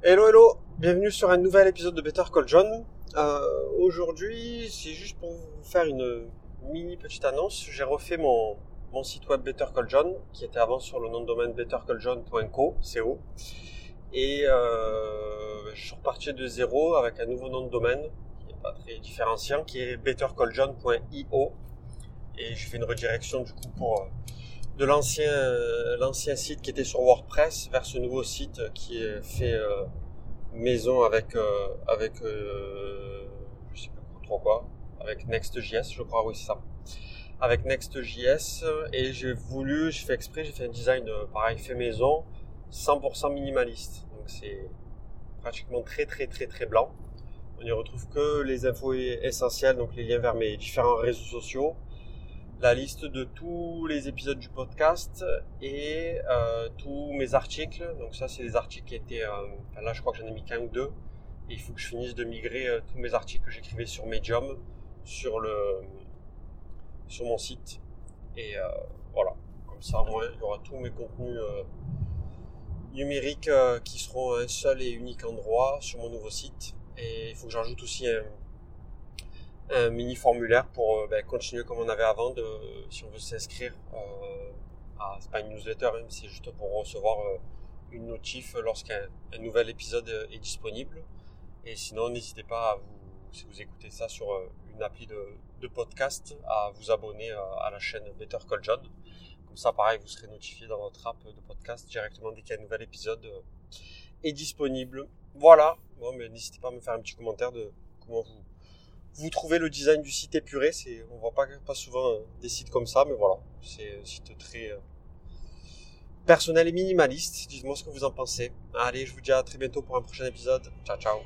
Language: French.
Hello hello, bienvenue sur un nouvel épisode de Better Call John. Euh, Aujourd'hui, c'est juste pour vous faire une mini petite annonce. J'ai refait mon, mon site web Better Call John, qui était avant sur le nom de domaine bettercalljohn.co, CO. Et euh, je suis reparti de zéro avec un nouveau nom de domaine, qui n'est pas très différenciant, qui est bettercalljohn.io. Et je fais une redirection du coup pour... Euh, de l'ancien l'ancien site qui était sur WordPress vers ce nouveau site qui est fait euh, maison avec euh, avec euh, je sais plus trop quoi avec Next.js je crois oui c'est ça. Avec Next.js et j'ai voulu j'ai fait exprès j'ai fait un design pareil fait maison 100% minimaliste. Donc c'est pratiquement très très très très blanc. On n'y retrouve que les infos essentielles donc les liens vers mes différents réseaux sociaux la liste de tous les épisodes du podcast et euh, tous mes articles. Donc ça, c'est des articles qui étaient... Euh, là, je crois que j'en ai mis qu'un ou deux. Et il faut que je finisse de migrer euh, tous mes articles que j'écrivais sur Medium sur le sur mon site. Et voilà. Comme ça, moi, il y aura tous mes contenus numériques qui seront un seul et unique endroit sur mon nouveau site. Et il faut que j'ajoute aussi un un mini formulaire pour euh, ben, continuer comme on avait avant de si on veut s'inscrire euh, à c'est pas une newsletter hein, c'est juste pour recevoir euh, une notif lorsqu'un nouvel épisode est disponible. Et sinon n'hésitez pas à vous si vous écoutez ça sur une appli de, de podcast à vous abonner à la chaîne Better Call John. Comme ça pareil vous serez notifié dans votre app de podcast directement dès qu'il y a un nouvel épisode est disponible. Voilà. Bon mais n'hésitez pas à me faire un petit commentaire de comment vous vous trouvez le design du site épuré. C'est, on voit pas, pas souvent euh, des sites comme ça, mais voilà, c'est un site très euh, personnel et minimaliste. Dites-moi ce que vous en pensez. Allez, je vous dis à très bientôt pour un prochain épisode. Ciao, ciao.